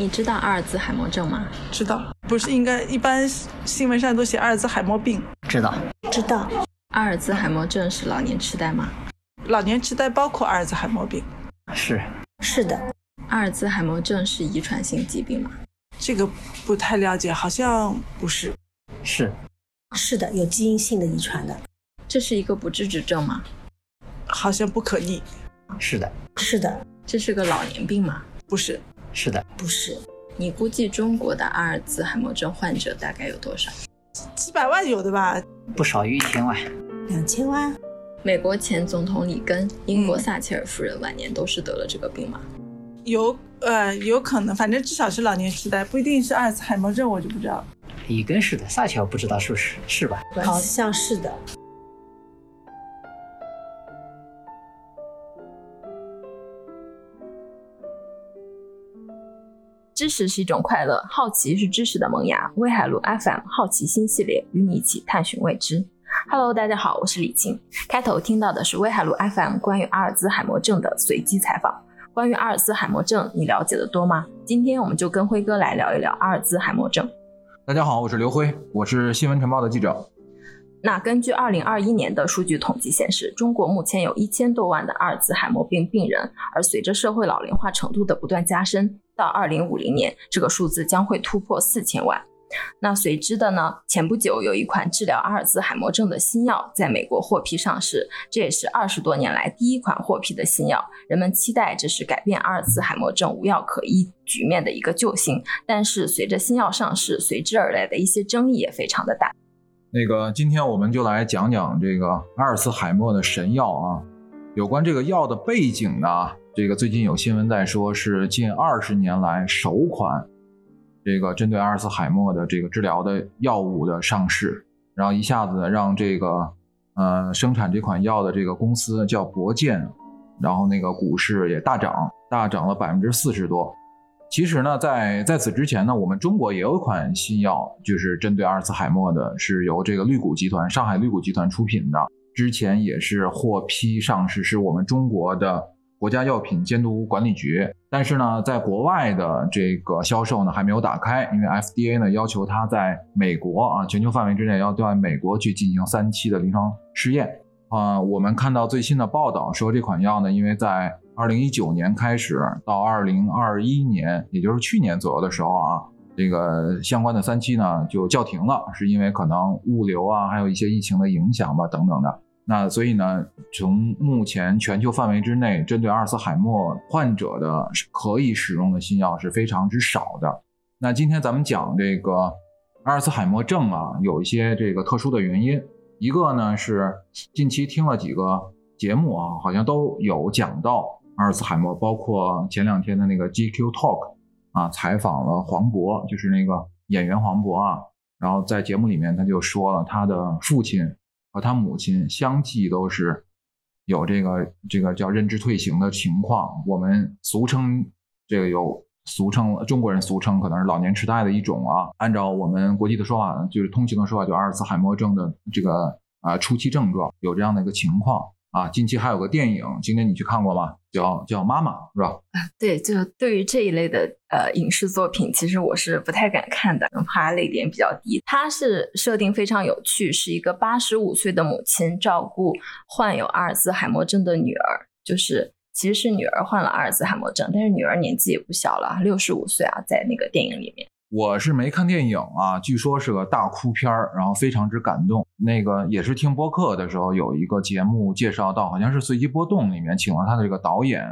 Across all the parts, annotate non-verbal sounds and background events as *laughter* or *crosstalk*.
你知道阿尔兹海默症吗？知道，不是应该一般新闻上都写阿尔兹海默病？知道，知道。阿尔兹海默症是老年痴呆吗？老年痴呆包括阿尔兹海默病？是，是的。阿尔兹海默症是遗传性疾病吗？这个不太了解，好像不是。是，是的，有基因性的遗传的。这是一个不治之症吗？好像不可逆。是的，是的。这是个老年病吗？不是。是的，不是。你估计中国的阿尔兹海默症患者大概有多少？几百万有的吧？不少于一千万。两千万。美国前总统里根、英国撒切尔夫人晚年都是得了这个病吗？有，呃，有可能，反正至少是老年痴呆，不一定是阿尔兹海默症，我就不知道。里根是的，撒切尔不知道是不是，是吧？好像是的。知识是一种快乐，好奇是知识的萌芽。威海路 FM 好奇心系列，与你一起探寻未知。Hello，大家好，我是李静。开头听到的是威海路 FM 关于阿尔兹海默症的随机采访。关于阿尔兹海默症，你了解的多吗？今天我们就跟辉哥来聊一聊阿尔兹海默症。大家好，我是刘辉，我是新闻晨报的记者。那根据二零二一年的数据统计显示，中国目前有一千多万的阿尔兹海默病病人，而随着社会老龄化程度的不断加深，到二零五零年，这个数字将会突破四千万。那随之的呢？前不久有一款治疗阿尔兹海默症的新药在美国获批上市，这也是二十多年来第一款获批的新药。人们期待这是改变阿尔兹海默症无药可医局面的一个救星。但是随着新药上市，随之而来的一些争议也非常的大。那个，今天我们就来讲讲这个阿尔茨海默的神药啊。有关这个药的背景呢，这个最近有新闻在说，是近二十年来首款。这个针对阿尔茨海默的这个治疗的药物的上市，然后一下子让这个呃生产这款药的这个公司叫博健，然后那个股市也大涨，大涨了百分之四十多。其实呢，在在此之前呢，我们中国也有一款新药，就是针对阿尔茨海默的，是由这个绿谷集团上海绿谷集团出品的，之前也是获批上市，是我们中国的。国家药品监督管理局，但是呢，在国外的这个销售呢还没有打开，因为 FDA 呢要求它在美国啊全球范围之内要在美国去进行三期的临床试验啊。我们看到最新的报道说，这款药呢，因为在二零一九年开始到二零二一年，也就是去年左右的时候啊，这个相关的三期呢就叫停了，是因为可能物流啊，还有一些疫情的影响吧，等等的。那所以呢，从目前全球范围之内，针对阿尔茨海默患者的可以使用的新药是非常之少的。那今天咱们讲这个阿尔茨海默症啊，有一些这个特殊的原因。一个呢是近期听了几个节目啊，好像都有讲到阿尔茨海默，包括前两天的那个 GQ Talk 啊，采访了黄渤，就是那个演员黄渤啊，然后在节目里面他就说了他的父亲。和他母亲相继都是有这个这个叫认知退行的情况，我们俗称这个有俗称中国人俗称可能是老年痴呆的一种啊。按照我们国际的说法，就是通行的说法，就阿尔茨海默症的这个啊初期症状有这样的一个情况。啊，近期还有个电影，今天你去看过吗？叫叫妈妈，是吧？啊，对，就对于这一类的呃影视作品，其实我是不太敢看的，怕泪点比较低。它是设定非常有趣，是一个八十五岁的母亲照顾患有阿尔兹海默症的女儿，就是其实是女儿患了阿尔兹海默症，但是女儿年纪也不小了，六十五岁啊，在那个电影里面。我是没看电影啊，据说是个大哭片儿，然后非常之感动。那个也是听播客的时候，有一个节目介绍到，好像是随机波动里面请了他的这个导演，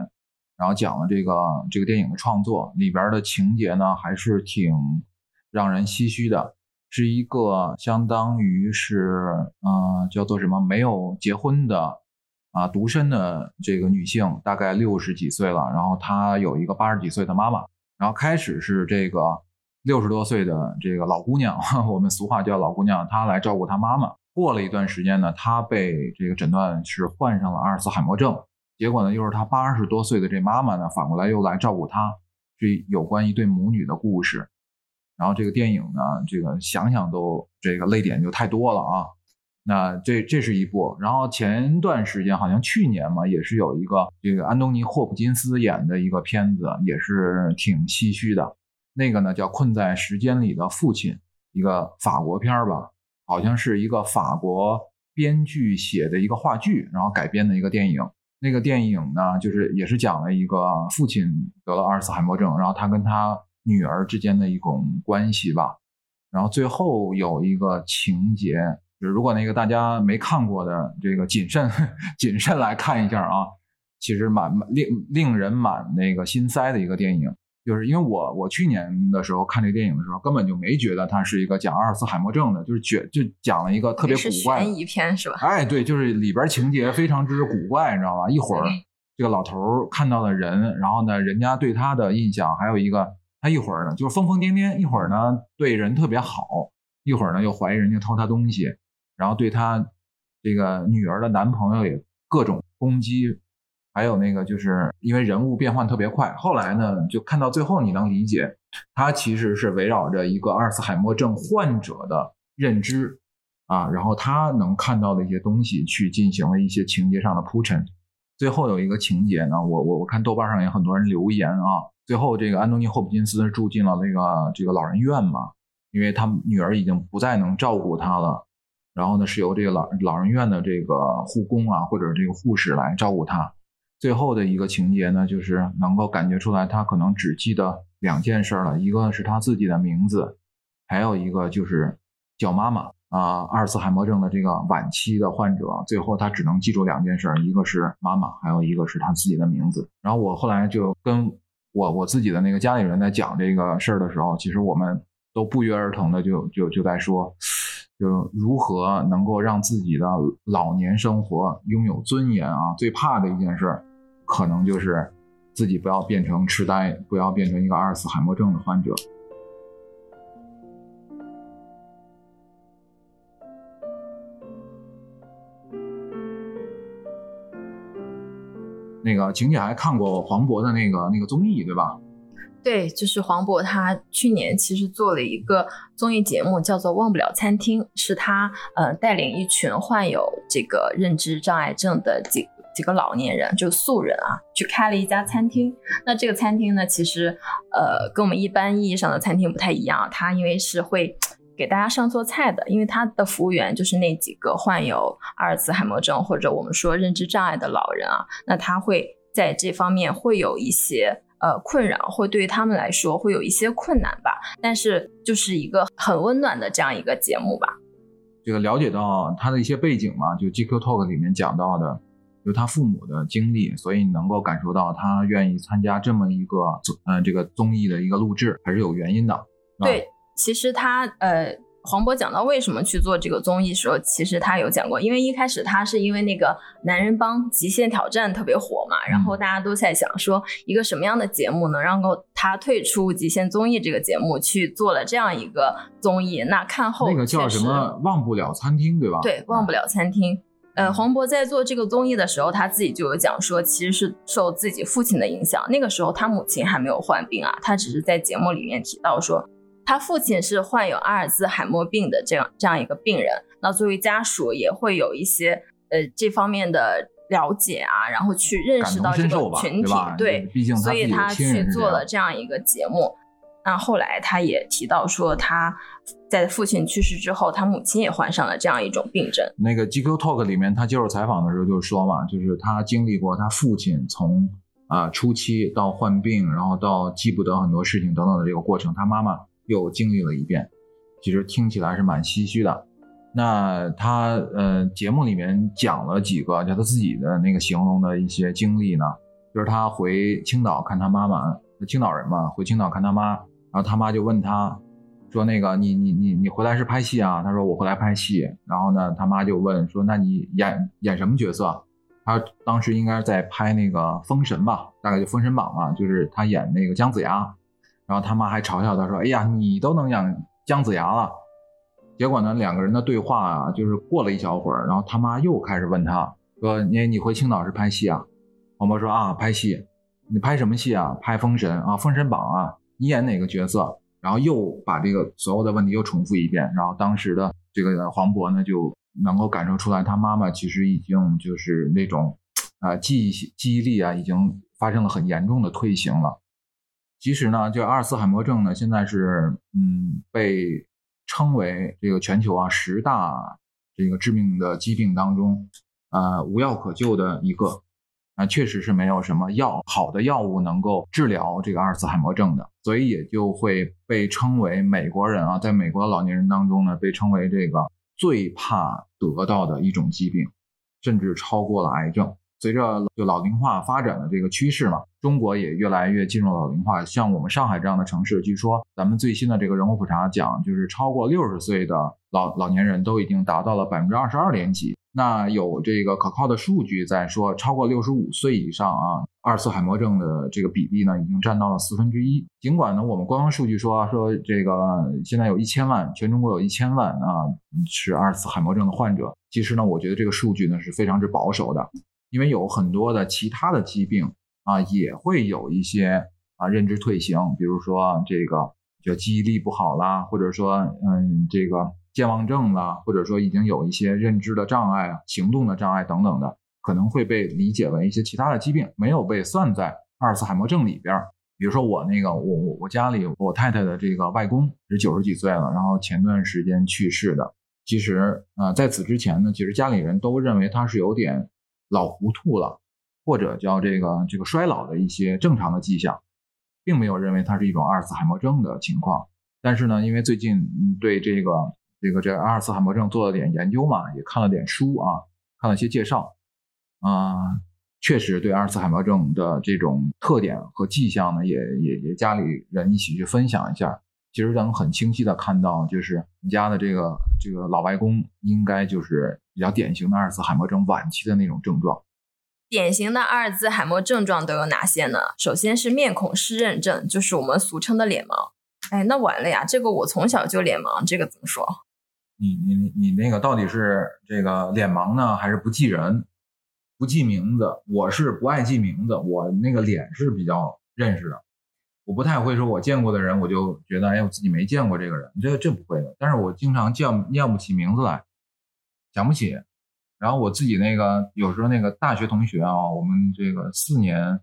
然后讲了这个这个电影的创作里边的情节呢，还是挺让人唏嘘的。是一个相当于是呃叫做什么没有结婚的啊独身的这个女性，大概六十几岁了，然后她有一个八十几岁的妈妈，然后开始是这个。六十多岁的这个老姑娘，*laughs* 我们俗话叫老姑娘，她来照顾她妈妈。过了一段时间呢，她被这个诊断是患上了阿尔茨海默症。结果呢，又是她八十多岁的这妈妈呢，反过来又来照顾她，是有关一对母女的故事。然后这个电影呢，这个想想都这个泪点就太多了啊。那这这是一部。然后前段时间好像去年嘛，也是有一个这个安东尼霍普金斯演的一个片子，也是挺唏嘘的。那个呢叫《困在时间里的父亲》，一个法国片儿吧，好像是一个法国编剧写的一个话剧，然后改编的一个电影。那个电影呢，就是也是讲了一个父亲得了阿尔茨海默症，然后他跟他女儿之间的一种关系吧。然后最后有一个情节，就是如果那个大家没看过的，这个谨慎 *laughs* 谨慎来看一下啊，其实蛮蛮令令人蛮那个心塞的一个电影。就是因为我我去年的时候看这个电影的时候，根本就没觉得它是一个讲阿尔茨海默症的，就是觉就讲了一个特别是古怪的悬疑片是吧？哎，对，就是里边情节非常之古怪，你知道吧？一会儿这个老头儿看到了人，然后呢，人家对他的印象，还有一个他一会儿呢就是疯疯癫癫，一会儿呢对人特别好，一会儿呢又怀疑人家偷他东西，然后对他这个女儿的男朋友也各种攻击，还有那个就是因为人物变换特别快，后来呢就看到最后你能理解，他其实是围绕着一个阿尔茨海默症患者的认知啊，然后他能看到的一些东西去进行了一些情节上的铺陈。最后有一个情节呢，我我我看豆瓣上也很多人留言啊，最后这个安东尼·霍普金斯住进了那个这个老人院嘛，因为他女儿已经不再能照顾他了，然后呢是由这个老老人院的这个护工啊或者这个护士来照顾他。最后的一个情节呢，就是能够感觉出来他可能只记得两件事了，一个是他自己的名字，还有一个就是叫妈妈。啊，阿尔茨海默症的这个晚期的患者，最后他只能记住两件事，一个是妈妈，还有一个是他自己的名字。然后我后来就跟我我自己的那个家里人在讲这个事儿的时候，其实我们都不约而同的就就就在说，就如何能够让自己的老年生活拥有尊严啊。最怕的一件事，可能就是自己不要变成痴呆，不要变成一个阿尔茨海默症的患者。那个晴姐还看过黄渤的那个那个综艺，对吧？对，就是黄渤，他去年其实做了一个综艺节目，叫做《忘不了餐厅》，是他呃带领一群患有这个认知障碍症的几几个老年人，就素人啊，去开了一家餐厅。那这个餐厅呢，其实呃跟我们一般意义上的餐厅不太一样，它因为是会给大家上做菜的，因为他的服务员就是那几个患有阿尔茨海默症或者我们说认知障碍的老人啊，那他会在这方面会有一些。呃，困扰会对于他们来说会有一些困难吧，但是就是一个很温暖的这样一个节目吧。这个了解到他的一些背景嘛，就 GQ Talk 里面讲到的，就他父母的经历，所以你能够感受到他愿意参加这么一个呃这个综艺的一个录制，还是有原因的。对，其实他呃。黄渤讲到为什么去做这个综艺时候，其实他有讲过，因为一开始他是因为那个男人帮极限挑战特别火嘛，然后大家都在想说一个什么样的节目能让够他退出极限综艺这个节目，去做了这样一个综艺。那看后那个叫什么忘不了餐厅对吧？对，忘不了餐厅。呃，黄渤在做这个综艺的时候，他自己就有讲说，其实是受自己父亲的影响。那个时候他母亲还没有患病啊，他只是在节目里面提到说。他父亲是患有阿尔兹海默病的这样这样一个病人，那作为家属也会有一些呃这方面的了解啊，然后去认识到这个群体，对，毕竟所以他去做了这样一个节目。那后来他也提到说，他在父亲去世之后，他母亲也患上了这样一种病症。那个 GQ Talk 里面，他接受采访的时候就说嘛，就是他经历过他父亲从啊初期到患病，然后到记不得很多事情等等的这个过程，他妈妈。又经历了一遍，其实听起来是蛮唏嘘的。那他呃节目里面讲了几个，就他自己的那个形容的一些经历呢，就是他回青岛看他妈妈，青岛人嘛，回青岛看他妈，然后他妈就问他，说那个你你你你回来是拍戏啊？他说我回来拍戏。然后呢，他妈就问说那你演演什么角色？他当时应该在拍那个《封神》吧，大概就《封神榜》嘛，就是他演那个姜子牙。然后他妈还嘲笑他说：“哎呀，你都能演姜子牙了。”结果呢，两个人的对话啊，就是过了一小会儿，然后他妈又开始问他说：“你你回青岛是拍戏啊？”黄渤说：“啊，拍戏。你拍什么戏啊？拍《封神》啊，《封神榜》啊。你演哪个角色？”然后又把这个所有的问题又重复一遍。然后当时的这个黄渤呢，就能够感受出来，他妈妈其实已经就是那种啊记忆记忆力啊，已经发生了很严重的退行了。其实呢，这阿尔茨海默症呢，现在是嗯被称为这个全球啊十大这个致命的疾病当中，呃无药可救的一个。啊，确实是没有什么药好的药物能够治疗这个阿尔茨海默症的，所以也就会被称为美国人啊，在美国的老年人当中呢，被称为这个最怕得到的一种疾病，甚至超过了癌症。随着就老龄化发展的这个趋势嘛，中国也越来越进入老龄化。像我们上海这样的城市，据说咱们最新的这个人口普查讲，就是超过六十岁的老老年人都已经达到了百分之二十二点几。那有这个可靠的数据在说，超过六十五岁以上啊，阿尔茨海默症的这个比例呢，已经占到了四分之一。尽管呢，我们官方数据说说这个现在有一千万，全中国有一千万啊是阿尔茨海默症的患者。其实呢，我觉得这个数据呢是非常之保守的。因为有很多的其他的疾病啊，也会有一些啊认知退行，比如说这个就记忆力不好啦，或者说嗯这个健忘症啦，或者说已经有一些认知的障碍啊、行动的障碍等等的，可能会被理解为一些其他的疾病，没有被算在阿尔茨海默症里边。比如说我那个我我我家里我太太的这个外公是九十几岁了，然后前段时间去世的。其实啊在此之前呢，其实家里人都认为他是有点。老糊涂了，或者叫这个这个衰老的一些正常的迹象，并没有认为它是一种阿尔茨海默症的情况。但是呢，因为最近对这个这个这阿尔茨海默症做了点研究嘛，也看了点书啊，看了些介绍啊，确实对阿尔茨海默症的这种特点和迹象呢，也也也家里人一起去分享一下。其实能很清晰的看到，就是你家的这个这个老外公应该就是。比较典型的阿尔茨海默症晚期的那种症状，典型的阿尔兹海默症状都有哪些呢？首先是面孔湿润症，就是我们俗称的脸盲。哎，那完了呀，这个我从小就脸盲，这个怎么说？你你你你那个到底是这个脸盲呢，还是不记人、不记名字？我是不爱记名字，我那个脸是比较认识的，我不太会说我见过的人，我就觉得哎，我自己没见过这个人，这这不会的。但是我经常叫念不起名字来。想不起，然后我自己那个有时候那个大学同学啊，我们这个四年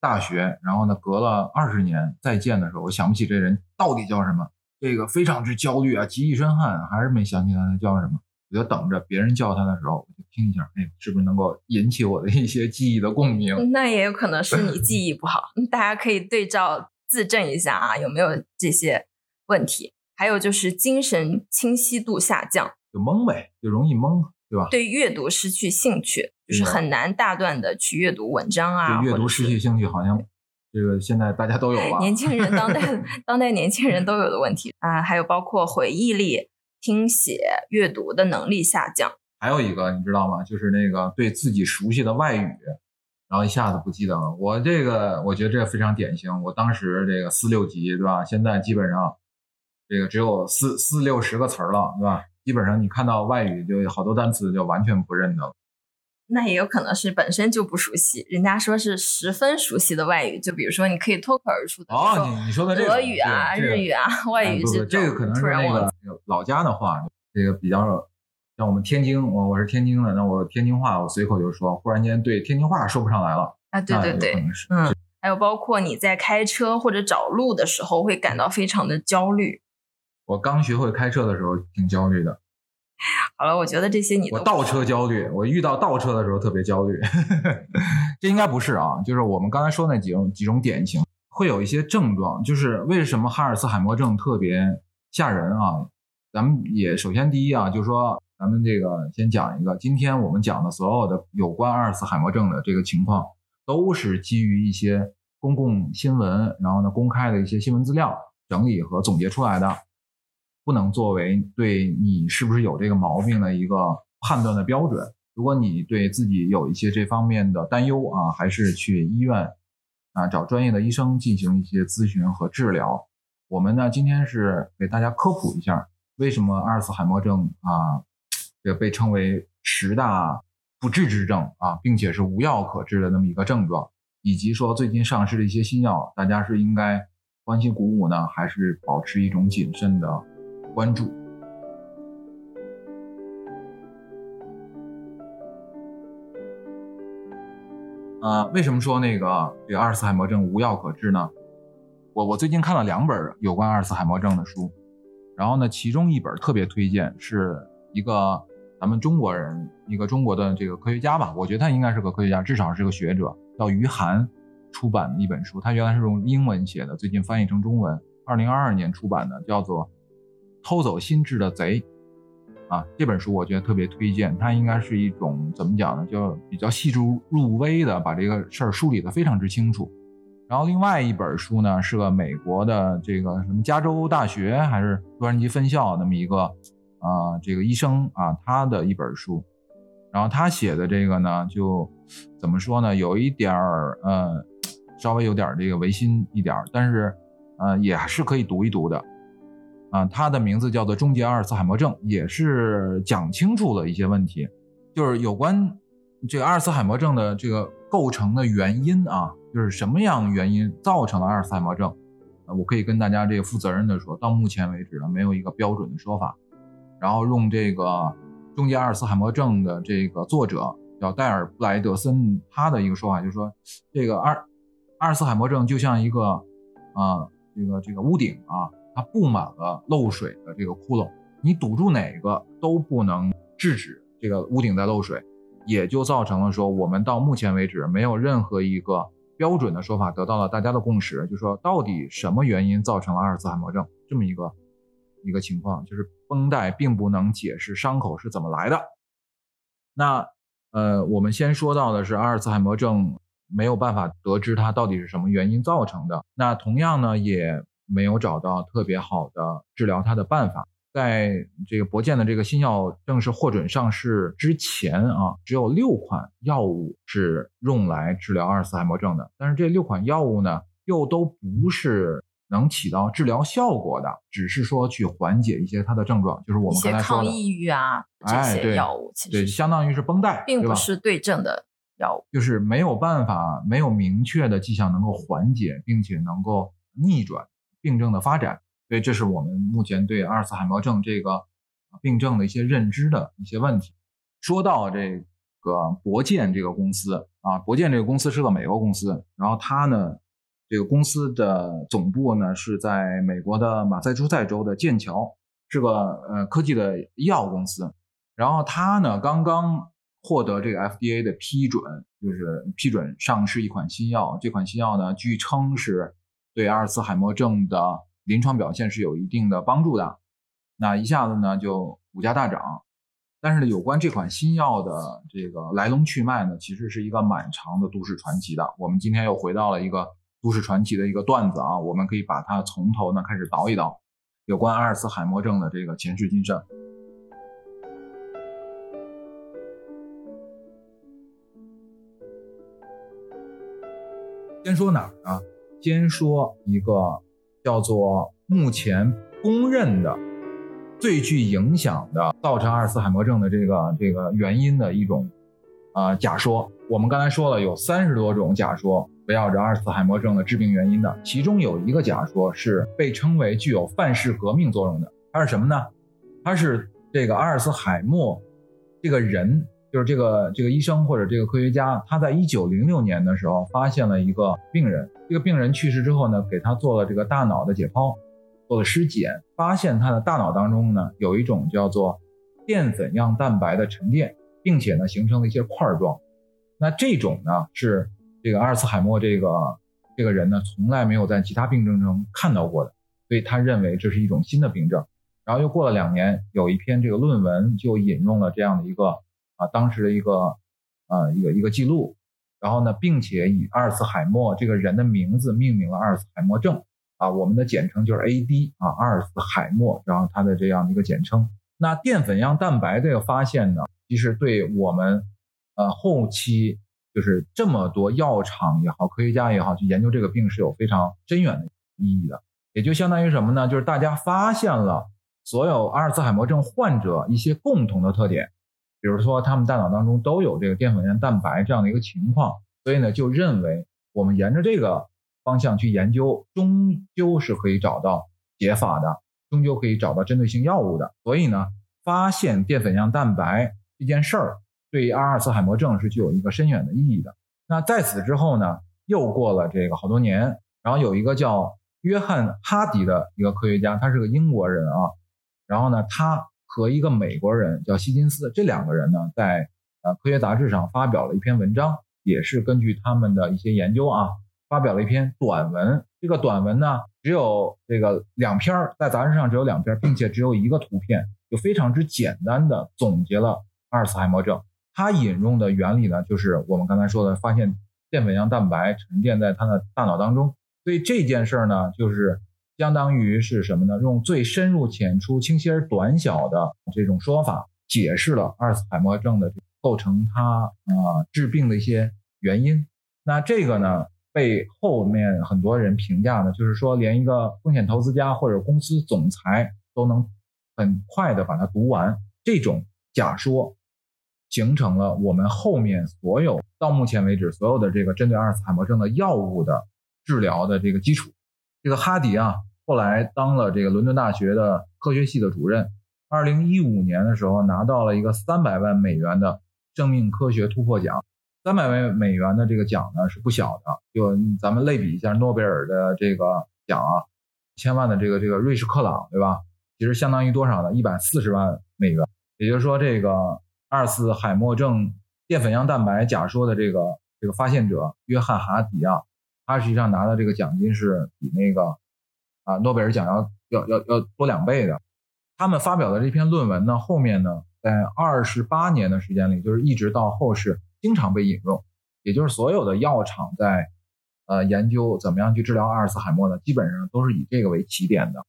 大学，然后呢隔了二十年再见的时候，我想不起这人到底叫什么，这个非常之焦虑啊，急一身汗，还是没想起来他叫什么。我就等着别人叫他的时候，我就听一下，哎，是不是能够引起我的一些记忆的共鸣？那也有可能是你记忆不好，*laughs* 大家可以对照自证一下啊，有没有这些问题？还有就是精神清晰度下降。就懵呗，就容易懵，对吧？对阅读失去兴趣，就是很难大段的去阅读文章啊。对阅读失去兴趣，好像这个现在大家都有吧？年轻人，当代 *laughs* 当代年轻人都有的问题啊，还有包括回忆力、听写、阅读的能力下降。还有一个你知道吗？就是那个对自己熟悉的外语，然后一下子不记得了。我这个我觉得这非常典型。我当时这个四六级，对吧？现在基本上这个只有四四六十个词儿了，对吧？基本上你看到外语就有好多单词就完全不认得了，那也有可能是本身就不熟悉。人家说是十分熟悉的外语，就比如说你可以脱口而出的哦，你你说的这个俄语啊、日语啊、*laughs* 外语是这个可能是那个老家的话，这个比较像我们天津，我我是天津的，那我天津话我随口就说，忽然间对天津话说不上来了啊，对对对，嗯，还有包括你在开车或者找路的时候会感到非常的焦虑。我刚学会开车的时候挺焦虑的。*laughs* 好了，我觉得这些你我倒车焦虑，我遇到倒车的时候特别焦虑。*laughs* 这应该不是啊，就是我们刚才说那几种几种典型会有一些症状，就是为什么哈尔茨海默症特别吓人啊？咱们也首先第一啊，就是说咱们这个先讲一个，今天我们讲的所有的有关阿尔茨海默症的这个情况，都是基于一些公共新闻，然后呢公开的一些新闻资料整理和总结出来的。不能作为对你是不是有这个毛病的一个判断的标准。如果你对自己有一些这方面的担忧啊，还是去医院啊找专业的医生进行一些咨询和治疗。我们呢今天是给大家科普一下，为什么阿尔茨海默症啊，这被称为十大不治之症啊，并且是无药可治的那么一个症状，以及说最近上市的一些新药，大家是应该欢欣鼓舞呢，还是保持一种谨慎的？关注。啊，为什么说那个这个阿尔茨海默症无药可治呢？我我最近看了两本有关阿尔茨海默症的书，然后呢，其中一本特别推荐，是一个咱们中国人，一个中国的这个科学家吧，我觉得他应该是个科学家，至少是个学者，叫于涵出版的一本书，他原来是用英文写的，最近翻译成中文，二零二二年出版的，叫做《偷走心智的贼》。啊，这本书我觉得特别推荐，它应该是一种怎么讲呢？就比较细致入微的把这个事儿梳理得非常之清楚。然后另外一本书呢，是个美国的这个什么加州大学还是洛杉矶分校那么一个啊这个医生啊他的一本书，然后他写的这个呢，就怎么说呢？有一点儿呃，稍微有点这个违心一点，但是呃也是可以读一读的。啊，它的名字叫做《终结阿尔茨海默症》，也是讲清楚了一些问题，就是有关这个阿尔茨海默症的这个构成的原因啊，就是什么样原因造成了阿尔茨海默症？我可以跟大家这个负责任的说，到目前为止呢，没有一个标准的说法。然后用这个《终结阿尔茨海默症》的这个作者叫戴尔布莱德森，他的一个说法就是说，这个阿尔阿尔茨海默症就像一个啊，这个这个屋顶啊。它布满了漏水的这个窟窿，你堵住哪个都不能制止这个屋顶在漏水，也就造成了说我们到目前为止没有任何一个标准的说法得到了大家的共识，就说到底什么原因造成了阿尔茨海默症这么一个一个情况，就是绷带并不能解释伤口是怎么来的。那呃，我们先说到的是阿尔茨海默症没有办法得知它到底是什么原因造成的，那同样呢也。没有找到特别好的治疗它的办法。在这个博健的这个新药正式获准上市之前啊，只有六款药物是用来治疗阿尔茨海默症的。但是这六款药物呢，又都不是能起到治疗效果的，只是说去缓解一些它的症状。就是我们刚才说的抗抑郁啊这些药物，其实对，相当于是绷带，并不是对症的药物，就是没有办法，没有明确的迹象能够缓解，并且能够逆转。病症的发展，所以这是我们目前对阿尔茨海默症这个病症的一些认知的一些问题。说到这个博健这个公司啊，博健这个公司是个美国公司，然后它呢，这个公司的总部呢是在美国的马萨诸塞州的剑桥，是个呃科技的医药公司。然后它呢刚刚获得这个 FDA 的批准，就是批准上市一款新药。这款新药呢，据称是。对阿尔茨海默症的临床表现是有一定的帮助的，那一下子呢就股价大涨。但是呢，有关这款新药的这个来龙去脉呢，其实是一个蛮长的都市传奇的。我们今天又回到了一个都市传奇的一个段子啊，我们可以把它从头呢开始倒一倒，有关阿尔茨海默症的这个前世今生。先说哪儿啊？先说一个叫做目前公认的最具影响的造成阿尔茨海默症的这个这个原因的一种啊假说。我们刚才说了有三十多种假说围绕着阿尔茨海默症的致病原因的，其中有一个假说是被称为具有范式革命作用的。它是什么呢？它是这个阿尔茨海默这个人，就是这个这个医生或者这个科学家，他在一九零六年的时候发现了一个病人。这个病人去世之后呢，给他做了这个大脑的解剖，做了尸检，发现他的大脑当中呢有一种叫做淀粉样蛋白的沉淀，并且呢形成了一些块状。那这种呢是这个阿尔茨海默这个这个人呢从来没有在其他病症中看到过的，所以他认为这是一种新的病症。然后又过了两年，有一篇这个论文就引用了这样的一个啊当时的一个啊一个一个记录。然后呢，并且以阿尔茨海默这个人的名字命名了阿尔茨海默症啊，我们的简称就是 AD 啊，阿尔茨海默，然后它的这样的一个简称。那淀粉样蛋白这个发现呢，其实对我们呃后期就是这么多药厂也好，科学家也好，去研究这个病是有非常深远的意义的。也就相当于什么呢？就是大家发现了所有阿尔茨海默症患者一些共同的特点。比如说，他们大脑当中都有这个淀粉样蛋白这样的一个情况，所以呢，就认为我们沿着这个方向去研究，终究是可以找到解法的，终究可以找到针对性药物的。所以呢，发现淀粉样蛋白这件事儿，对于阿尔茨海默症是具有一个深远的意义的。那在此之后呢，又过了这个好多年，然后有一个叫约翰哈迪的一个科学家，他是个英国人啊。然后呢，他和一个美国人叫希金斯，这两个人呢，在呃科学杂志上发表了一篇文章，也是根据他们的一些研究啊，发表了一篇短文。这个短文呢，只有这个两篇，在杂志上只有两篇，并且只有一个图片，就非常之简单的总结了阿尔茨海默症。他引用的原理呢，就是我们刚才说的，发现淀粉样蛋白沉淀在他的大脑当中。所以这件事儿呢，就是相当于是什么呢？用最深入浅出、清晰而短小的这种说法，解释了阿尔茨海默症的构成它啊治病的一些原因。那这个呢，被后面很多人评价呢，就是说连一个风险投资家或者公司总裁都能很快的把它读完，这种假说。形成了我们后面所有到目前为止所有的这个针对阿尔茨海默症的药物的治疗的这个基础。这个哈迪啊，后来当了这个伦敦大学的科学系的主任。二零一五年的时候拿到了一个三百万美元的生命科学突破奖。三百万美元的这个奖呢是不小的，就咱们类比一下诺贝尔的这个奖啊，千万的这个这个瑞士克朗，对吧？其实相当于多少呢？一百四十万美元。也就是说这个。阿尔茨海默症淀粉样蛋白假说的这个这个发现者约翰哈迪啊，他实际上拿的这个奖金是比那个啊诺贝尔奖要要要要多两倍的。他们发表的这篇论文呢，后面呢，在二十八年的时间里，就是一直到后世经常被引用，也就是所有的药厂在呃研究怎么样去治疗阿尔茨海默呢，基本上都是以这个为起点的。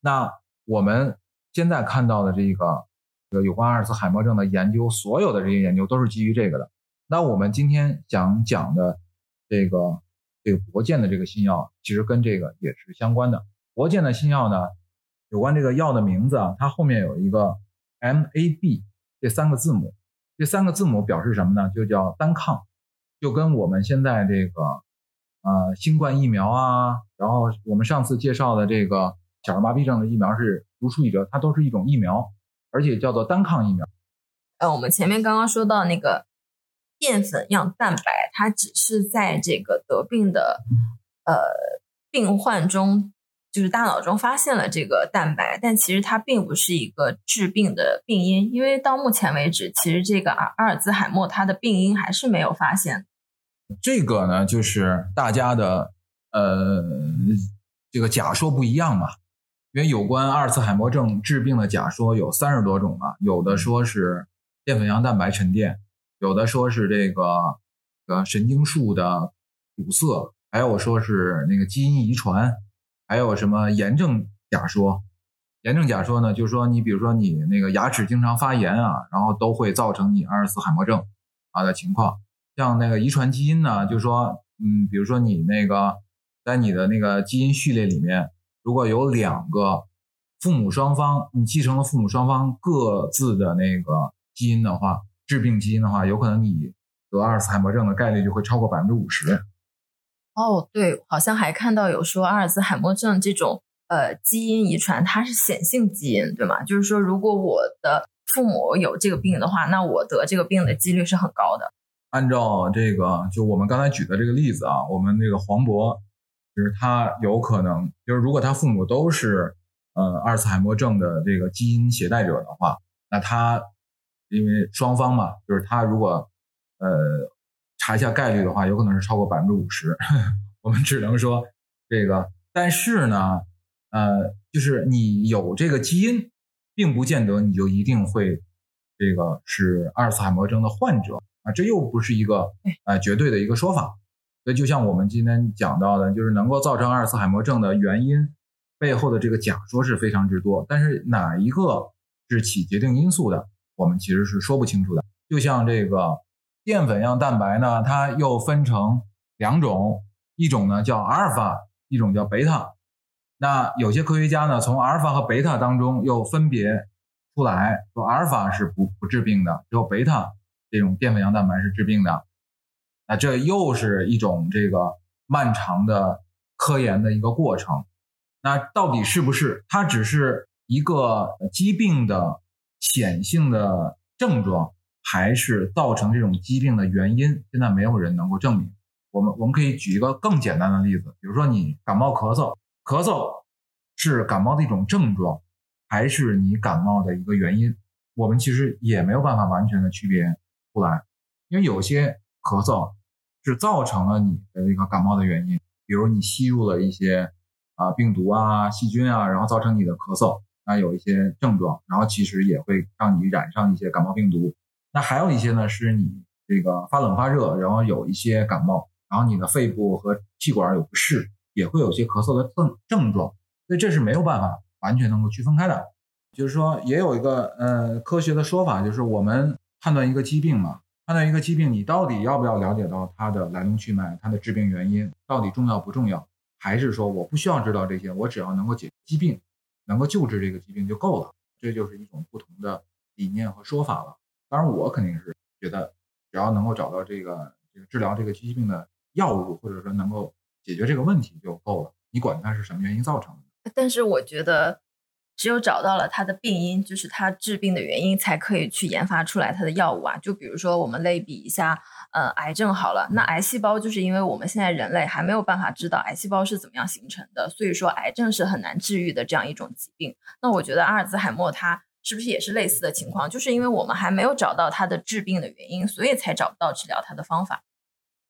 那我们现在看到的这个。这个有关阿尔茨海默症的研究，所有的这些研究都是基于这个的。那我们今天想讲的这个这个博健的这个新药，其实跟这个也是相关的。博健的新药呢，有关这个药的名字啊，它后面有一个 MAB 这三个字母，这三个字母表示什么呢？就叫单抗，就跟我们现在这个呃新冠疫苗啊，然后我们上次介绍的这个小儿麻痹症的疫苗是如出一辙，它都是一种疫苗。而且叫做单抗疫苗。呃，我们前面刚刚说到那个淀粉样蛋白，它只是在这个得病的呃病患中，就是大脑中发现了这个蛋白，但其实它并不是一个致病的病因，因为到目前为止，其实这个阿阿尔兹海默它的病因还是没有发现。这个呢，就是大家的呃这个假说不一样嘛。因为有关阿尔茨海默症治病的假说有三十多种嘛，有的说是淀粉样蛋白沉淀，有的说是这个呃神经束的堵塞，还有说是那个基因遗传，还有什么炎症假说。炎症假说呢，就是说你比如说你那个牙齿经常发炎啊，然后都会造成你阿尔茨海默症啊的情况。像那个遗传基因呢，就是说嗯，比如说你那个在你的那个基因序列里面。如果有两个父母双方，你继承了父母双方各自的那个基因的话，致病基因的话，有可能你得阿尔茨海默症的概率就会超过百分之五十。哦，对，好像还看到有说阿尔茨海默症这种呃基因遗传，它是显性基因，对吗？就是说，如果我的父母有这个病的话，那我得这个病的几率是很高的。按照这个，就我们刚才举的这个例子啊，我们这个黄渤。就是他有可能，就是如果他父母都是呃阿尔茨海默症的这个基因携带者的话，那他因为双方嘛，就是他如果呃查一下概率的话，有可能是超过百分之五十。*laughs* 我们只能说这个，但是呢，呃，就是你有这个基因，并不见得你就一定会这个是阿尔茨海默症的患者啊，这又不是一个呃绝对的一个说法。那就像我们今天讲到的，就是能够造成阿尔茨海默症的原因背后的这个假说是非常之多，但是哪一个是起决定因素的，我们其实是说不清楚的。就像这个淀粉样蛋白呢，它又分成两种，一种呢叫阿尔法，一种叫贝塔。那有些科学家呢，从阿尔法和贝塔当中又分别出来说，阿尔法是不不治病的，只有贝塔这种淀粉样蛋白是治病的。那这又是一种这个漫长的科研的一个过程。那到底是不是它只是一个疾病的显性的症状，还是造成这种疾病的原因？现在没有人能够证明。我们我们可以举一个更简单的例子，比如说你感冒咳嗽，咳嗽是感冒的一种症状，还是你感冒的一个原因？我们其实也没有办法完全的区别出来，因为有些咳嗽是造成了你的这个感冒的原因，比如你吸入了一些啊病毒啊、细菌啊，然后造成你的咳嗽，那有一些症状，然后其实也会让你染上一些感冒病毒。那还有一些呢，是你这个发冷发热，然后有一些感冒，然后你的肺部和气管有不适，也会有些咳嗽的症症状，所以这是没有办法完全能够区分开的。就是说，也有一个呃科学的说法，就是我们判断一个疾病嘛，判断一个疾病，你到底要不要了解到它的来龙去脉，它的致病原因到底重要不重要？还是说我不需要知道这些，我只要能够解疾病，能够救治这个疾病就够了？这就是一种不同的理念和说法了。当然，我肯定是觉得，只要能够找到这个这个治疗这个疾病的药物，或者说能够解决这个问题就够了。你管它是什么原因造成的。但是我觉得。只有找到了它的病因，就是它治病的原因，才可以去研发出来它的药物啊。就比如说，我们类比一下，呃，癌症好了，那癌细胞就是因为我们现在人类还没有办法知道癌细胞是怎么样形成的，所以说癌症是很难治愈的这样一种疾病。那我觉得阿尔兹海默它是不是也是类似的情况？就是因为我们还没有找到它的治病的原因，所以才找不到治疗它的方法。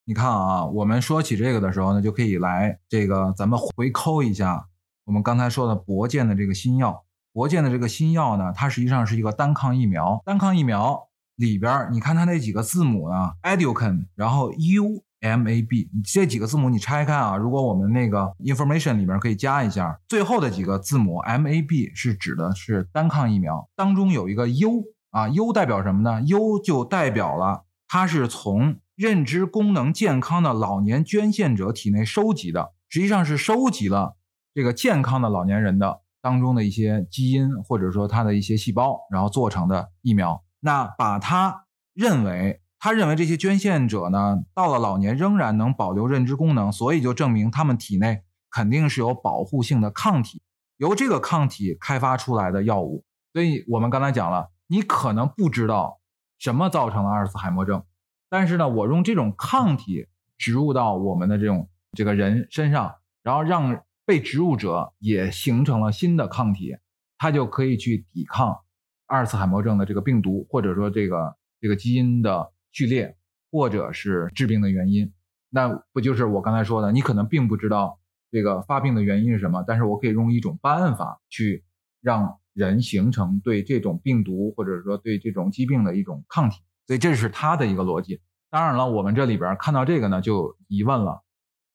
你看啊，我们说起这个的时候呢，就可以来这个咱们回抠一下。我们刚才说的博健的这个新药，博健的这个新药呢，它实际上是一个单抗疫苗。单抗疫苗里边，你看它那几个字母呢，Educan，然后 U M A B，这几个字母你拆开啊，如果我们那个 information 里面可以加一下，最后的几个字母 M A B 是指的是单抗疫苗，当中有一个 U 啊，U 代表什么呢？U 就代表了它是从认知功能健康的老年捐献者体内收集的，实际上是收集了。这个健康的老年人的当中的一些基因，或者说他的一些细胞，然后做成的疫苗，那把它认为，他认为这些捐献者呢，到了老年仍然能保留认知功能，所以就证明他们体内肯定是有保护性的抗体，由这个抗体开发出来的药物。所以我们刚才讲了，你可能不知道什么造成了阿尔茨海默症，但是呢，我用这种抗体植入到我们的这种这个人身上，然后让。被植入者也形成了新的抗体，它就可以去抵抗阿尔茨海默症的这个病毒，或者说这个这个基因的序列，或者是致病的原因。那不就是我刚才说的？你可能并不知道这个发病的原因是什么，但是我可以用一种办法去让人形成对这种病毒，或者说对这种疾病的一种抗体。所以这是它的一个逻辑。当然了，我们这里边看到这个呢，就疑问了。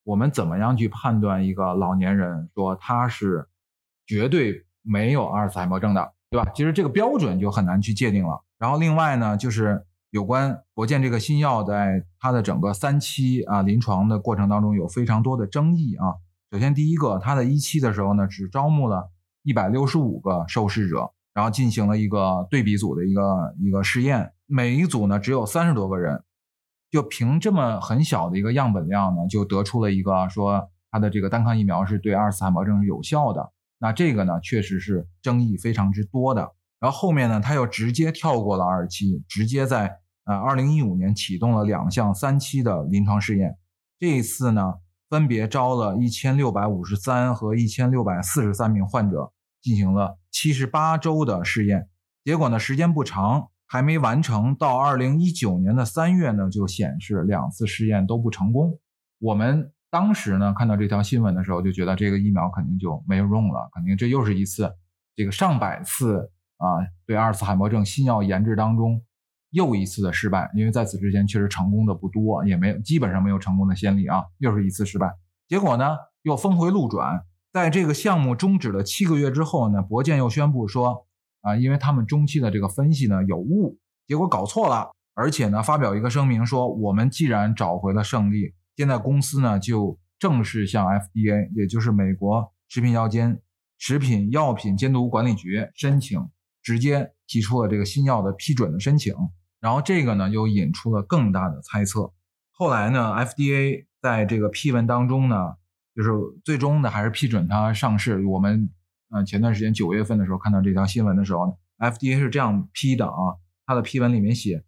我们怎么样去判断一个老年人说他是绝对没有阿尔茨海默症的，对吧？其实这个标准就很难去界定了。然后另外呢，就是有关博健这个新药在它的整个三期啊临床的过程当中有非常多的争议啊。首先第一个，它的一期的时候呢，只招募了一百六十五个受试者，然后进行了一个对比组的一个一个试验，每一组呢只有三十多个人。就凭这么很小的一个样本量呢，就得出了一个说它的这个单抗疫苗是对阿尔茨海默症是有效的。那这个呢，确实是争议非常之多的。然后后面呢，他又直接跳过了二期，直接在呃二零一五年启动了两项三期的临床试验。这一次呢，分别招了一千六百五十三和一千六百四十三名患者，进行了七十八周的试验。结果呢，时间不长。还没完成，到二零一九年的三月呢，就显示两次试验都不成功。我们当时呢看到这条新闻的时候，就觉得这个疫苗肯定就没有用了，肯定这又是一次这个上百次啊对阿尔茨海默症新药研制当中又一次的失败。因为在此之前确实成功的不多，也没有基本上没有成功的先例啊，又是一次失败。结果呢又峰回路转，在这个项目终止了七个月之后呢，博健又宣布说。啊，因为他们中期的这个分析呢有误，结果搞错了，而且呢发表一个声明说，我们既然找回了胜利，现在公司呢就正式向 FDA，也就是美国食品药监、食品药品监督管理局申请，直接提出了这个新药的批准的申请。然后这个呢又引出了更大的猜测。后来呢，FDA 在这个批文当中呢，就是最终呢还是批准它上市。我们。啊，前段时间九月份的时候看到这条新闻的时候，FDA 是这样批的啊，它的批文里面写，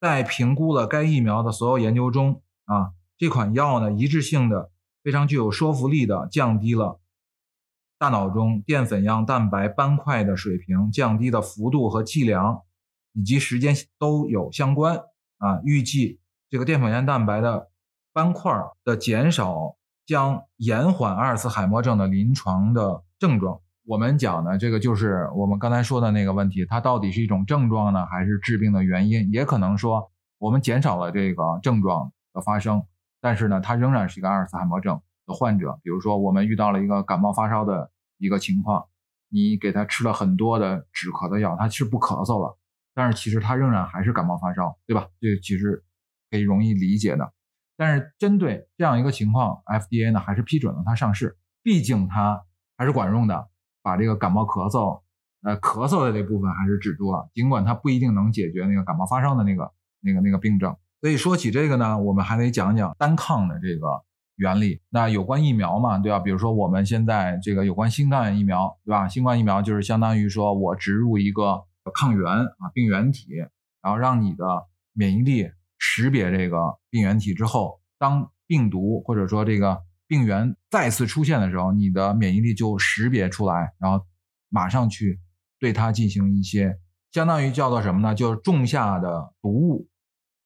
在评估了该疫苗的所有研究中啊，这款药呢一致性的非常具有说服力的降低了大脑中淀粉样蛋白斑块的水平降低的幅度和剂量以及时间都有相关啊。预计这个淀粉样蛋白的斑块的减少将延缓阿尔茨海默症的临床的症状。我们讲呢，这个就是我们刚才说的那个问题，它到底是一种症状呢，还是治病的原因？也可能说我们减少了这个症状的发生，但是呢，它仍然是一个阿尔茨海默症的患者。比如说，我们遇到了一个感冒发烧的。一个情况，你给他吃了很多的止咳的药，他是不咳嗽了，但是其实他仍然还是感冒发烧，对吧？这其实可以容易理解的。但是针对这样一个情况，FDA 呢还是批准了它上市，毕竟它还是管用的，把这个感冒咳嗽，呃，咳嗽的这部分还是止住了，尽管它不一定能解决那个感冒发烧的那个那个那个病症。所以说起这个呢，我们还得讲讲单抗的这个。原理，那有关疫苗嘛，对吧？比如说我们现在这个有关新冠疫苗，对吧？新冠疫苗就是相当于说我植入一个抗原啊病原体，然后让你的免疫力识别这个病原体之后，当病毒或者说这个病原再次出现的时候，你的免疫力就识别出来，然后马上去对它进行一些相当于叫做什么呢？就是种下的毒物。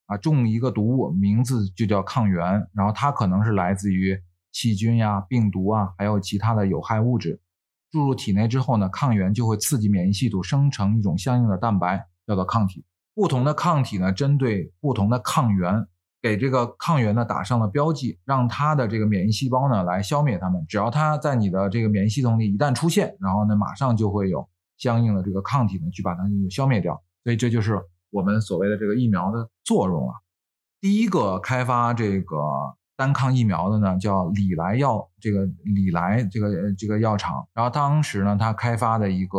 啊，种一个毒物，名字就叫抗原，然后它可能是来自于细菌呀、病毒啊，还有其他的有害物质，注入体内之后呢，抗原就会刺激免疫系统生成一种相应的蛋白，叫做抗体。不同的抗体呢，针对不同的抗原，给这个抗原呢打上了标记，让它的这个免疫细胞呢来消灭它们。只要它在你的这个免疫系统里一旦出现，然后呢，马上就会有相应的这个抗体呢去把它消灭掉。所以这就是。我们所谓的这个疫苗的作用啊，第一个开发这个单抗疫苗的呢，叫李来药，这个李来这个这个药厂。然后当时呢，他开发的一个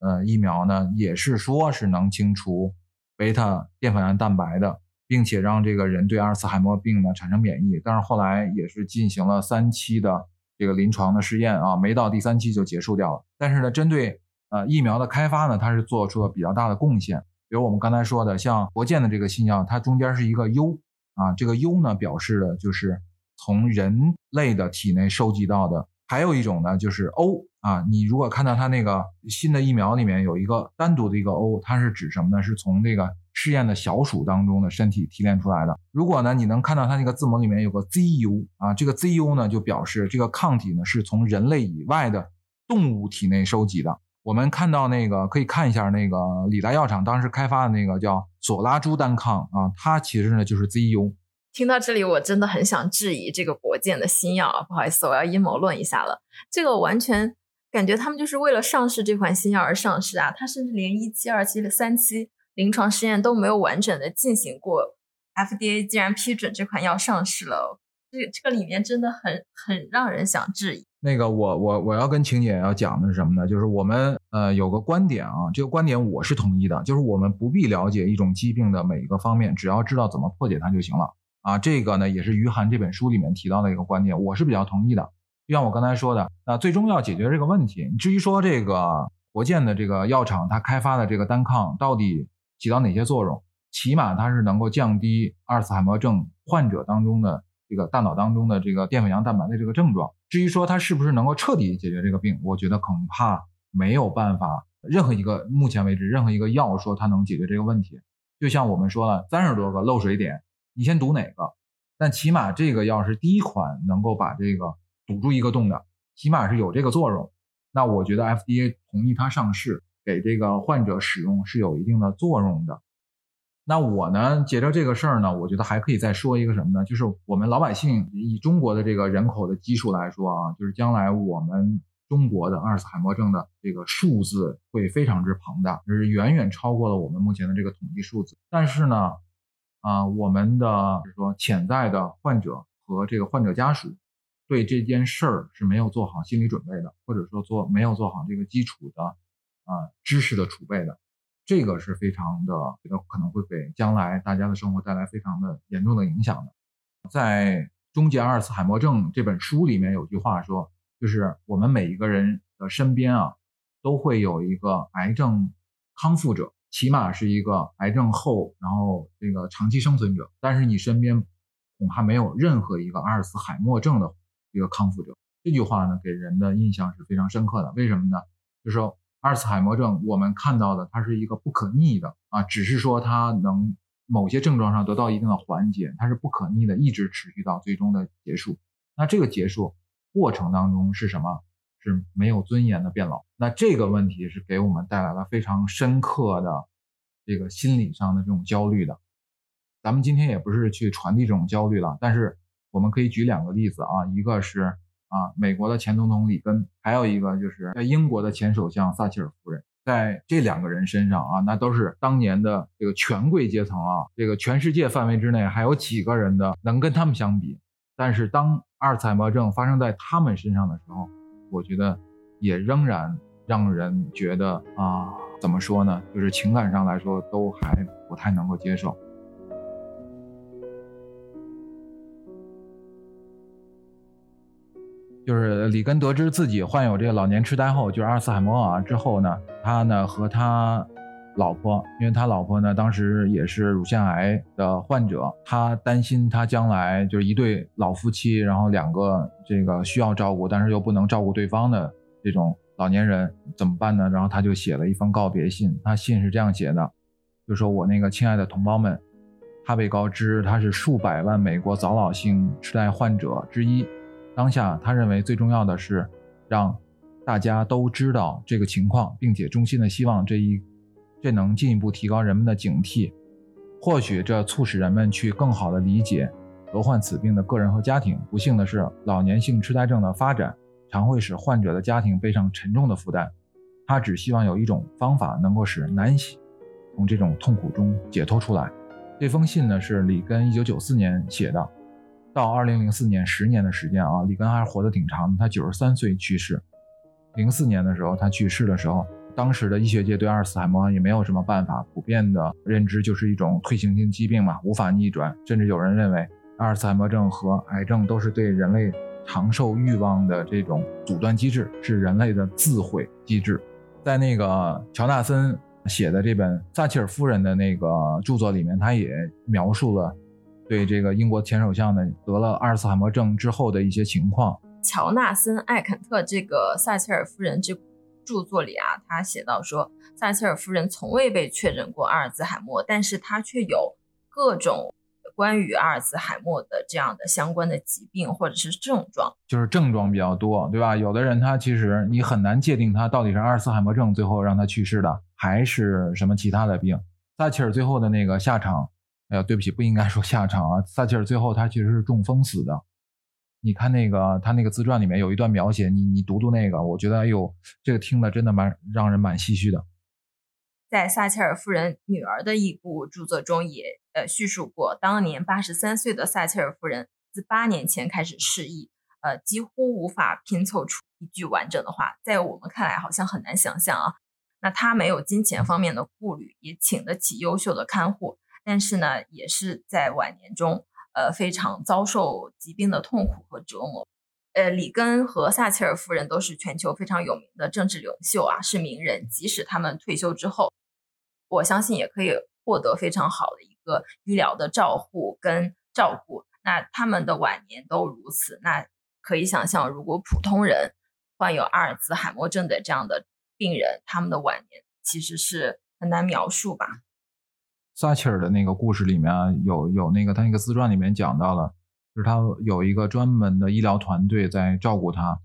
呃疫苗呢，也是说是能清除贝塔淀粉样蛋白的，并且让这个人对阿尔茨海默病呢产生免疫。但是后来也是进行了三期的这个临床的试验啊，没到第三期就结束掉了。但是呢，针对呃疫苗的开发呢，它是做出了比较大的贡献。比如我们刚才说的，像国建的这个新药，它中间是一个 U 啊，这个 U 呢表示的就是从人类的体内收集到的。还有一种呢就是 O 啊，你如果看到它那个新的疫苗里面有一个单独的一个 O，它是指什么呢？是从这个试验的小鼠当中的身体提炼出来的。如果呢你能看到它那个字母里面有个 ZU 啊，这个 ZU 呢就表示这个抗体呢是从人类以外的动物体内收集的。我们看到那个，可以看一下那个李达药厂当时开发的那个叫索拉珠单抗啊，它其实呢就是 ZU。听到这里，我真的很想质疑这个国建的新药啊，不好意思，我要阴谋论一下了。这个完全感觉他们就是为了上市这款新药而上市啊，它甚至连一期、二期的三期临床试验都没有完整的进行过，FDA 既然批准这款药上市了，这这个里面真的很很让人想质疑。那个我我我要跟晴姐要讲的是什么呢？就是我们呃有个观点啊，这个观点我是同意的，就是我们不必了解一种疾病的每一个方面，只要知道怎么破解它就行了啊。这个呢也是于涵这本书里面提到的一个观点，我是比较同意的。就像我刚才说的，那最终要解决这个问题。至于说这个国建的这个药厂它开发的这个单抗到底起到哪些作用，起码它是能够降低阿尔茨海默症患者当中的这个大脑当中的这个淀粉样蛋白的这个症状。至于说它是不是能够彻底解决这个病，我觉得恐怕没有办法。任何一个目前为止，任何一个药说它能解决这个问题，就像我们说了三十多个漏水点，你先堵哪个？但起码这个药是第一款能够把这个堵住一个洞的，起码是有这个作用。那我觉得 FDA 同意它上市，给这个患者使用是有一定的作用的。那我呢，接着这个事儿呢，我觉得还可以再说一个什么呢？就是我们老百姓以中国的这个人口的基数来说啊，就是将来我们中国的阿尔茨海默症的这个数字会非常之庞大，就是远远超过了我们目前的这个统计数字。但是呢，啊，我们的就是说潜在的患者和这个患者家属对这件事儿是没有做好心理准备的，或者说做没有做好这个基础的啊知识的储备的。这个是非常的，觉得可能会给将来大家的生活带来非常的严重的影响的。在《终结阿尔茨海默症》这本书里面有句话说，就是我们每一个人的身边啊，都会有一个癌症康复者，起码是一个癌症后，然后这个长期生存者。但是你身边恐怕没有任何一个阿尔茨海默症的一个康复者。这句话呢，给人的印象是非常深刻的。为什么呢？就是说阿尔茨海默症，我们看到的它是一个不可逆的啊，只是说它能某些症状上得到一定的缓解，它是不可逆的，一直持续到最终的结束。那这个结束过程当中是什么？是没有尊严的变老。那这个问题是给我们带来了非常深刻的这个心理上的这种焦虑的。咱们今天也不是去传递这种焦虑了，但是我们可以举两个例子啊，一个是啊美国的前总统里根，还有一个就是在英国的前首相撒切尔夫人，在这两个人身上啊，那都是当年的这个权贵阶层啊，这个全世界范围之内还有几个人的能跟他们相比？但是当阿尔茨海默症发生在他们身上的时候，我觉得也仍然让人觉得啊，怎么说呢？就是情感上来说都还不太能够接受。就是里根得知自己患有这个老年痴呆后，就是阿尔茨海默啊之后呢，他呢和他老婆，因为他老婆呢当时也是乳腺癌的患者，他担心他将来就是一对老夫妻，然后两个这个需要照顾，但是又不能照顾对方的这种老年人怎么办呢？然后他就写了一封告别信，他信是这样写的，就说我那个亲爱的同胞们，他被告知他是数百万美国早老性痴呆患者之一。当下，他认为最重要的是让大家都知道这个情况，并且衷心的希望这一这能进一步提高人们的警惕，或许这促使人们去更好的理解得患此病的个人和家庭。不幸的是，老年性痴呆症的发展常会使患者的家庭背上沉重的负担。他只希望有一种方法能够使南希从这种痛苦中解脱出来。这封信呢，是里根一九九四年写的。到二零零四年，十年的时间啊，里根还是活得挺长的。他九十三岁去世。零四年的时候，他去世的时候，当时的医学界对阿尔茨海默也没有什么办法，普遍的认知就是一种退行性疾病嘛，无法逆转。甚至有人认为，阿尔茨海默症和癌症都是对人类长寿欲望的这种阻断机制，是人类的自毁机制。在那个乔纳森写的这本撒切尔夫人的那个著作里面，他也描述了。对这个英国前首相呢得了阿尔茨海默症之后的一些情况，乔纳森·艾肯特这个撒切尔夫人这著作里啊，他写到说，撒切尔夫人从未被确诊过阿尔兹海默，但是她却有各种关于阿尔兹海默的这样的相关的疾病或者是症状，就是症状比较多，对吧？有的人他其实你很难界定他到底是阿尔茨海默症最后让他去世的，还是什么其他的病。撒切尔最后的那个下场。哎呀，对不起，不应该说下场啊！撒切尔最后他其实是中风死的。你看那个他那个自传里面有一段描写，你你读读那个，我觉得哎呦，这个听的真的蛮让人蛮唏嘘的。在撒切尔夫人女儿的一部著作中也呃叙述过，当年八十三岁的撒切尔夫人自八年前开始失忆，呃，几乎无法拼凑出一句完整的话。在我们看来好像很难想象啊。那她没有金钱方面的顾虑，也请得起优秀的看护。但是呢，也是在晚年中，呃，非常遭受疾病的痛苦和折磨。呃，里根和撒切尔夫人都是全球非常有名的政治领袖啊，是名人。即使他们退休之后，我相信也可以获得非常好的一个医疗的照护跟照顾。那他们的晚年都如此，那可以想象，如果普通人患有阿尔兹海默症的这样的病人，他们的晚年其实是很难描述吧。撒切尔的那个故事里面有有那个他那个自传里面讲到了，就是他有一个专门的医疗团队在照顾他，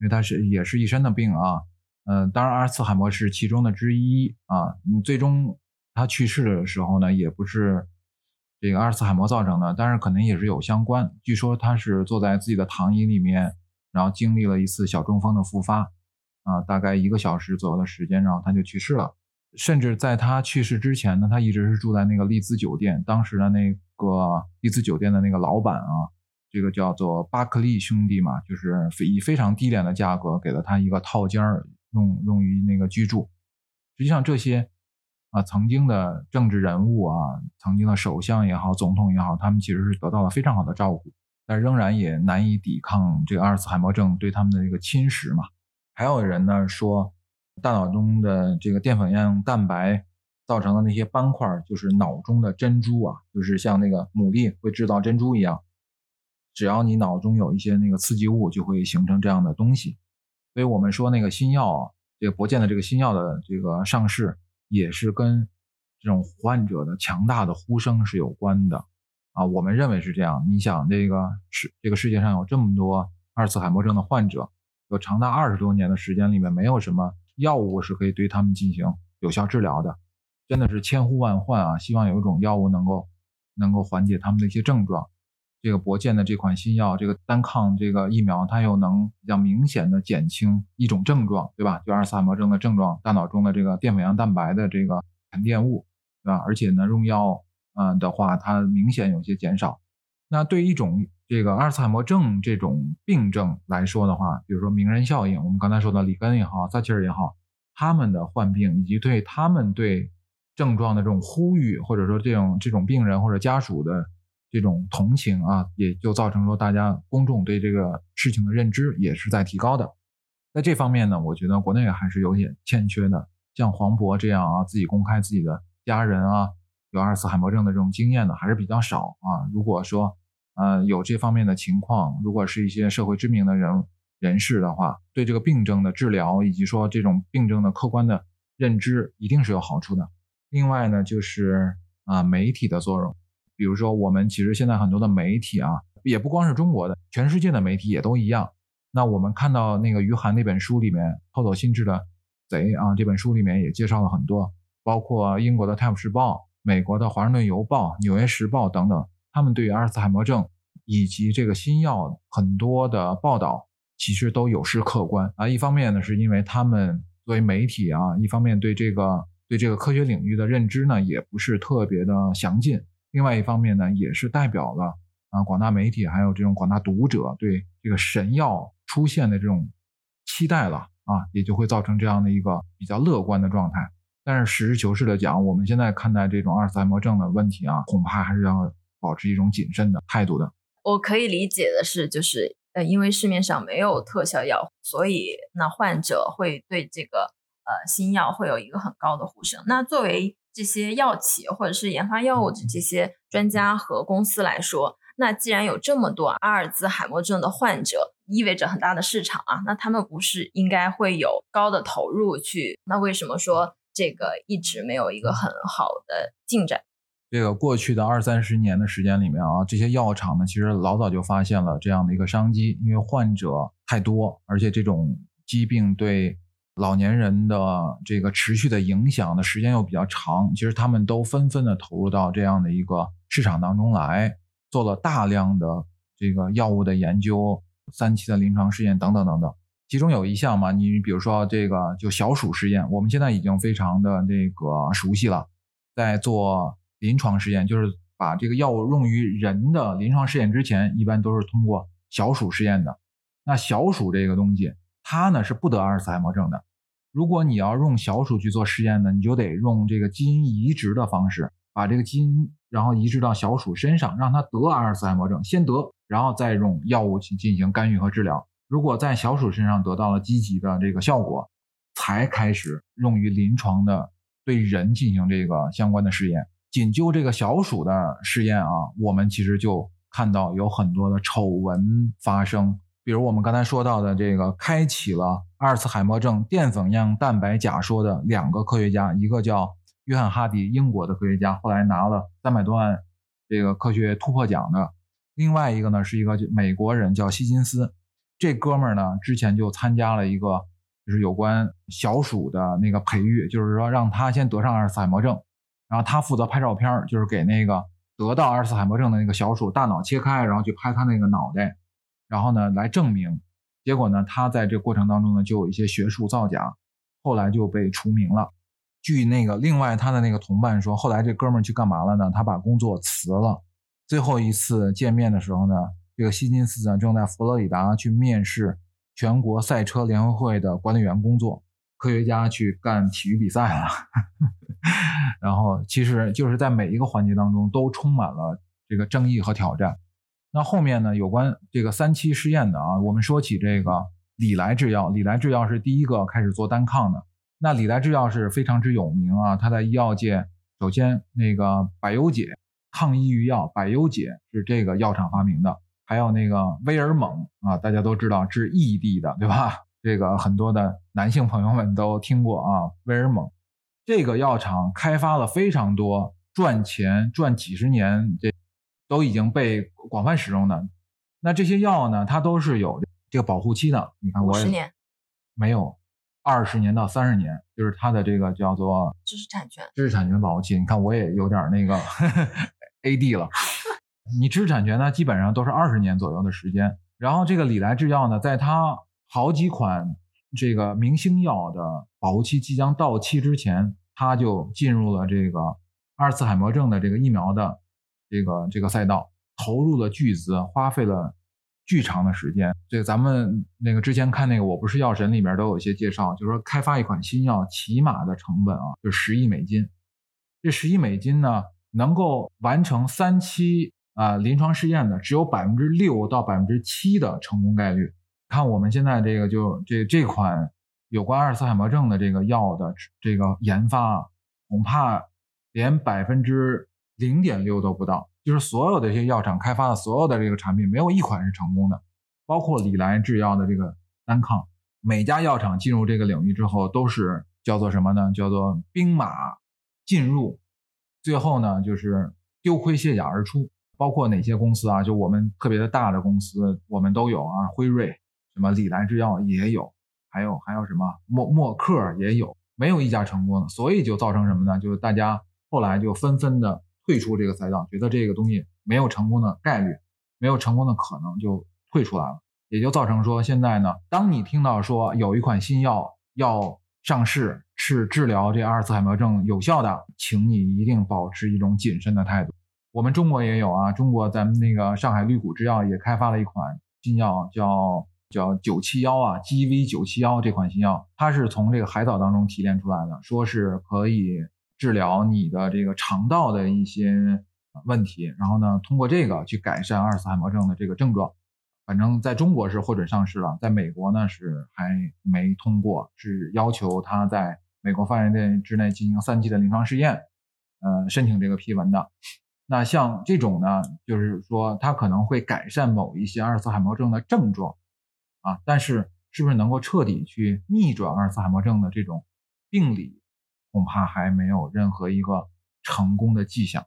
因为他是也是一身的病啊，嗯，当然阿尔茨海默是其中的之一啊，嗯，最终他去世的时候呢，也不是这个阿尔茨海默造成的，但是可能也是有相关。据说他是坐在自己的躺椅里面，然后经历了一次小中风的复发，啊，大概一个小时左右的时间，然后他就去世了。甚至在他去世之前呢，他一直是住在那个丽兹酒店。当时的那个丽兹酒店的那个老板啊，这个叫做巴克利兄弟嘛，就是以非常低廉的价格给了他一个套间儿，用用于那个居住。实际上，这些啊曾经的政治人物啊，曾经的首相也好，总统也好，他们其实是得到了非常好的照顾，但仍然也难以抵抗这个阿尔茨海默症对他们的这个侵蚀嘛。还有人呢说。大脑中的这个淀粉样蛋白造成的那些斑块，就是脑中的珍珠啊，就是像那个牡蛎会制造珍珠一样。只要你脑中有一些那个刺激物，就会形成这样的东西。所以我们说那个新药啊，这个博健的这个新药的这个上市，也是跟这种患者的强大的呼声是有关的啊。我们认为是这样。你想，这个世这个世界上有这么多阿尔茨海默症的患者，有长达二十多年的时间里面，没有什么药物是可以对他们进行有效治疗的，真的是千呼万唤啊！希望有一种药物能够能够缓解他们的一些症状。这个博健的这款新药，这个单抗这个疫苗，它又能比较明显的减轻一种症状，对吧？就阿尔茨海默症的症状，大脑中的这个淀粉样蛋白的这个沉淀物，对吧？而且呢，用药嗯的话，它明显有些减少。那对一种这个阿尔茨海默症这种病症来说的话，比如说名人效应，我们刚才说的里根也好，撒切尔也好，他们的患病以及对他们对症状的这种呼吁，或者说这种这种病人或者家属的。这种同情啊，也就造成说大家公众对这个事情的认知也是在提高的。在这方面呢，我觉得国内还是有点欠缺的。像黄渤这样啊，自己公开自己的家人啊有阿尔茨海默症的这种经验的还是比较少啊。如果说呃有这方面的情况，如果是一些社会知名的人人士的话，对这个病症的治疗以及说这种病症的客观的认知一定是有好处的。另外呢，就是啊媒体的作用。比如说，我们其实现在很多的媒体啊，也不光是中国的，全世界的媒体也都一样。那我们看到那个于涵那本书里面《偷走心智的贼》啊，这本书里面也介绍了很多，包括英国的《泰晤士报》、美国的《华盛顿邮报》、《纽约时报》等等，他们对于阿尔茨海默症以及这个新药很多的报道，其实都有失客观啊。一方面呢，是因为他们作为媒体啊，一方面对这个对这个科学领域的认知呢，也不是特别的详尽。另外一方面呢，也是代表了啊广大媒体还有这种广大读者对这个神药出现的这种期待了啊，也就会造成这样的一个比较乐观的状态。但是实事求是的讲，我们现在看待这种阿尔茨海默症的问题啊，恐怕还是要保持一种谨慎的态度的。我可以理解的是，就是呃，因为市面上没有特效药，所以那患者会对这个呃新药会有一个很高的呼声。那作为这些药企或者是研发药物的这些专家和公司来说，那既然有这么多阿尔兹海默症的患者，意味着很大的市场啊，那他们不是应该会有高的投入去？那为什么说这个一直没有一个很好的进展？这个过去的二三十年的时间里面啊，这些药厂呢，其实老早就发现了这样的一个商机，因为患者太多，而且这种疾病对。老年人的这个持续的影响的时间又比较长，其实他们都纷纷的投入到这样的一个市场当中来，做了大量的这个药物的研究、三期的临床试验等等等等。其中有一项嘛，你比如说这个就小鼠试验，我们现在已经非常的那个熟悉了，在做临床试验，就是把这个药物用于人的临床试验之前，一般都是通过小鼠试验的。那小鼠这个东西。它呢是不得阿尔茨海默症的。如果你要用小鼠去做试验呢，你就得用这个基因移植的方式，把这个基因然后移植到小鼠身上，让它得阿尔茨海默症，先得，然后再用药物去进行干预和治疗。如果在小鼠身上得到了积极的这个效果，才开始用于临床的对人进行这个相关的试验。仅就这个小鼠的试验啊，我们其实就看到有很多的丑闻发生。比如我们刚才说到的这个，开启了阿尔茨海默症淀粉样蛋白假说的两个科学家，一个叫约翰哈迪，英国的科学家，后来拿了三百多万这个科学突破奖的；另外一个呢，是一个美国人叫希金斯，这哥们儿呢之前就参加了一个就是有关小鼠的那个培育，就是说让他先得上阿尔茨海默症，然后他负责拍照片，就是给那个得到阿尔茨海默症的那个小鼠大脑切开，然后去拍他那个脑袋。然后呢，来证明，结果呢，他在这过程当中呢，就有一些学术造假，后来就被除名了。据那个另外他的那个同伴说，后来这哥们儿去干嘛了呢？他把工作辞了。最后一次见面的时候呢，这个希金斯呢正在佛罗里达去面试全国赛车联合会的管理员工作，科学家去干体育比赛了。*laughs* 然后其实就是在每一个环节当中都充满了这个争议和挑战。那后面呢？有关这个三期试验的啊，我们说起这个李来制药，李来制药是第一个开始做单抗的。那李来制药是非常之有名啊，它在医药界，首先那个百优解抗抑郁药百优解是这个药厂发明的，还有那个威尔猛啊，大家都知道治异地的，对吧？这个很多的男性朋友们都听过啊，威尔蒙这个药厂开发了非常多赚钱赚几十年，这都已经被广泛使用的。那这些药呢，它都是有这个保护期的。你看，我十年没有二十年到三十年，就是它的这个叫做知识产权。知识产权保护期。你看，我也有点那个 *laughs* AD 了。*laughs* 你知识产权呢，基本上都是二十年左右的时间。然后这个礼来制药呢，在它好几款这个明星药的保护期即将到期之前，它就进入了这个阿尔茨海默症的这个疫苗的这个这个赛道，投入了巨资，花费了巨长的时间。这个咱们那个之前看那个《我不是药神》里边都有一些介绍，就是说开发一款新药起码的成本啊，就是十亿美金。这十亿美金呢，能够完成三期啊、临床试验的，只有百分之六到百分之七的成功概率。看我们现在这个就这这款有关阿尔茨海默症的这个药的这个研发，恐怕连百分之零点六都不到。就是所有的这些药厂开发的所有的这个产品，没有一款是成功的，包括礼来制药的这个单抗。每家药厂进入这个领域之后，都是叫做什么呢？叫做兵马进入，最后呢就是丢盔卸甲而出。包括哪些公司啊？就我们特别的大的公司，我们都有啊，辉瑞。什么礼来制药也有，还有还有什么默默克也有，没有一家成功的，所以就造成什么呢？就是大家后来就纷纷的退出这个赛道，觉得这个东西没有成功的概率，没有成功的可能，就退出来了。也就造成说，现在呢，当你听到说有一款新药要上市，是治疗这阿尔茨海默症有效的，请你一定保持一种谨慎的态度。我们中国也有啊，中国咱们那个上海绿谷制药也开发了一款新药，叫。叫九七幺啊，GV 九七幺这款新药，它是从这个海藻当中提炼出来的，说是可以治疗你的这个肠道的一些问题，然后呢，通过这个去改善阿尔茨海默症的这个症状。反正在中国是获准上市了，在美国呢是还没通过，是要求它在美国范围内之内进行三期的临床试验，呃，申请这个批文的。那像这种呢，就是说它可能会改善某一些阿尔茨海默症的症状。啊，但是是不是能够彻底去逆转阿尔茨海默症的这种病理，恐怕还没有任何一个成功的迹象。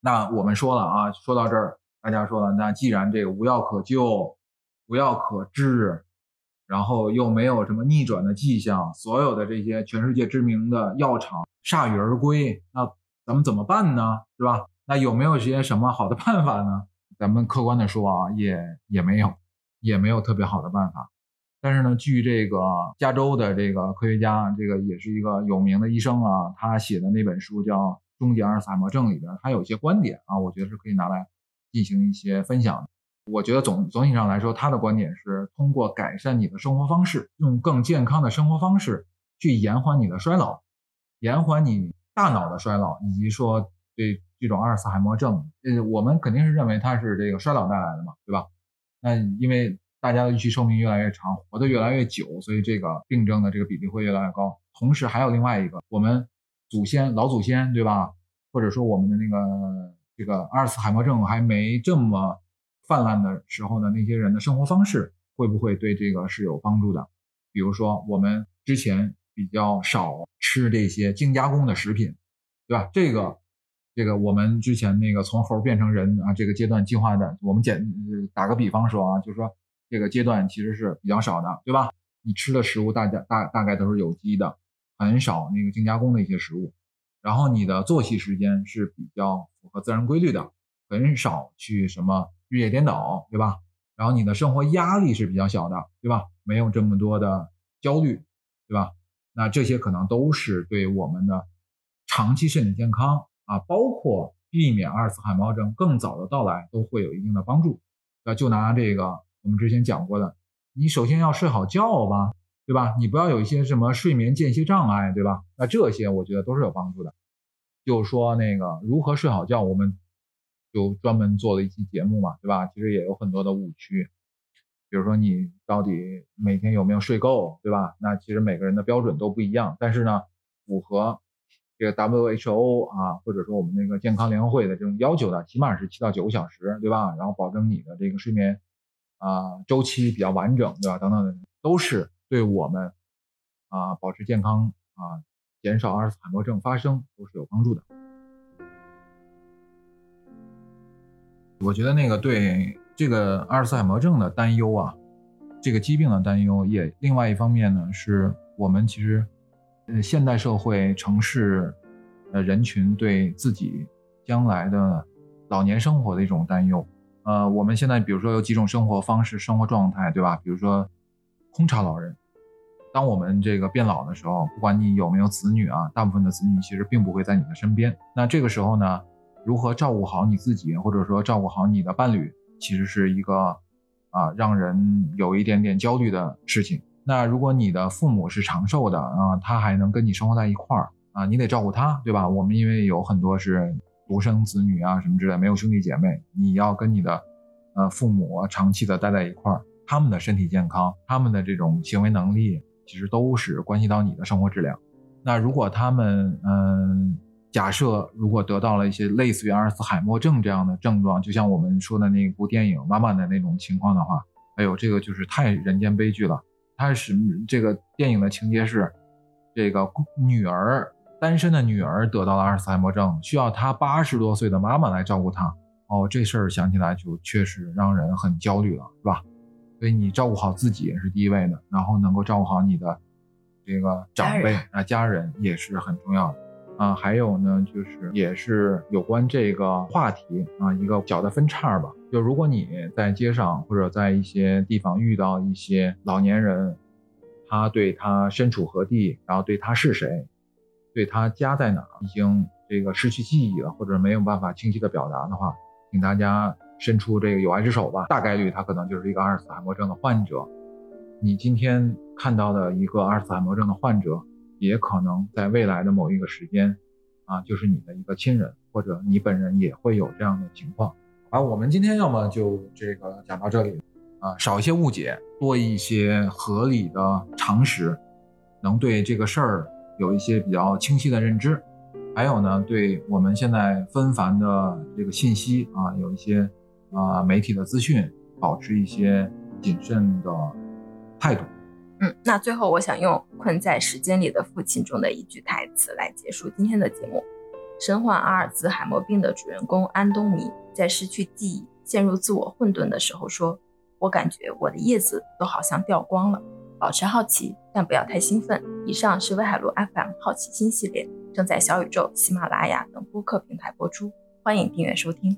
那我们说了啊，说到这儿，大家说了，那既然这个无药可救、无药可治，然后又没有什么逆转的迹象，所有的这些全世界知名的药厂铩羽而归，那咱们怎么办呢？是吧？那有没有些什么好的办法呢？咱们客观的说啊，也也没有。也没有特别好的办法，但是呢，据这个加州的这个科学家，这个也是一个有名的医生啊，他写的那本书叫《终结阿尔茨海默症》里边，他有一些观点啊，我觉得是可以拿来进行一些分享。我觉得总总体上来说，他的观点是通过改善你的生活方式，用更健康的生活方式去延缓你的衰老，延缓你大脑的衰老，以及说对这种阿尔茨海默症，呃，我们肯定是认为它是这个衰老带来的嘛，对吧？那因为大家的预期寿命越来越长，活得越来越久，所以这个病症的这个比例会越来越高。同时还有另外一个，我们祖先老祖先对吧？或者说我们的那个这个阿尔茨海默症还没这么泛滥的时候呢，那些人的生活方式会不会对这个是有帮助的？比如说我们之前比较少吃这些精加工的食品，对吧？这个。这个我们之前那个从猴变成人啊，这个阶段进化的，我们简打个比方说啊，就是说这个阶段其实是比较少的，对吧？你吃的食物大家大大概都是有机的，很少那个精加工的一些食物，然后你的作息时间是比较符合自然规律的，很少去什么日夜颠倒，对吧？然后你的生活压力是比较小的，对吧？没有这么多的焦虑，对吧？那这些可能都是对我们的长期身体健康。啊，包括避免阿尔茨海默症更早的到来，都会有一定的帮助。那就拿这个我们之前讲过的，你首先要睡好觉吧，对吧？你不要有一些什么睡眠间歇障碍，对吧？那这些我觉得都是有帮助的。就说那个如何睡好觉，我们就专门做了一期节目嘛，对吧？其实也有很多的误区，比如说你到底每天有没有睡够，对吧？那其实每个人的标准都不一样，但是呢，符合。这个 WHO 啊，或者说我们那个健康联合会的这种要求的，起码是七到九个小时，对吧？然后保证你的这个睡眠啊周期比较完整，对吧？等等的，都是对我们啊保持健康啊，减少阿尔茨海默症发生都是有帮助的。我觉得那个对这个阿尔茨海默症的担忧啊，这个疾病的担忧，也另外一方面呢，是我们其实。呃，现代社会城市，呃，人群对自己将来的老年生活的一种担忧。呃，我们现在比如说有几种生活方式、生活状态，对吧？比如说空巢老人。当我们这个变老的时候，不管你有没有子女啊，大部分的子女其实并不会在你的身边。那这个时候呢，如何照顾好你自己，或者说照顾好你的伴侣，其实是一个啊，让人有一点点焦虑的事情。那如果你的父母是长寿的啊，他还能跟你生活在一块儿啊，你得照顾他，对吧？我们因为有很多是独生子女啊什么之类，没有兄弟姐妹，你要跟你的呃父母长期的待在一块儿，他们的身体健康，他们的这种行为能力，其实都是关系到你的生活质量。那如果他们嗯，假设如果得到了一些类似于阿尔茨海默症这样的症状，就像我们说的那部电影妈妈的那种情况的话，哎呦，这个就是太人间悲剧了。他是这个电影的情节是，这个女儿单身的女儿得到了阿尔茨海默症，需要她八十多岁的妈妈来照顾她。哦，这事儿想起来就确实让人很焦虑了，是吧？所以你照顾好自己也是第一位的，然后能够照顾好你的这个长辈啊家人也是很重要的啊。还有呢，就是也是有关这个话题啊一个小的分叉吧。就如果你在街上或者在一些地方遇到一些老年人，他对他身处何地，然后对他是谁，对他家在哪儿，已经这个失去记忆了，或者没有办法清晰的表达的话，请大家伸出这个友爱之手吧。大概率他可能就是一个阿尔茨海默症的患者。你今天看到的一个阿尔茨海默症的患者，也可能在未来的某一个时间，啊，就是你的一个亲人，或者你本人也会有这样的情况。啊，我们今天要么就这个讲到这里，啊，少一些误解，多一些合理的常识，能对这个事儿有一些比较清晰的认知。还有呢，对我们现在纷繁的这个信息啊，有一些啊媒体的资讯，保持一些谨慎的态度。嗯，那最后我想用《困在时间里的父亲》中的一句台词来结束今天的节目。身患阿尔兹海默病的主人公安东尼，在失去记忆、陷入自我混沌的时候说：“我感觉我的叶子都好像掉光了。”保持好奇，但不要太兴奋。以上是威海路 FM 好奇心系列，正在小宇宙、喜马拉雅等播客平台播出，欢迎订阅收听。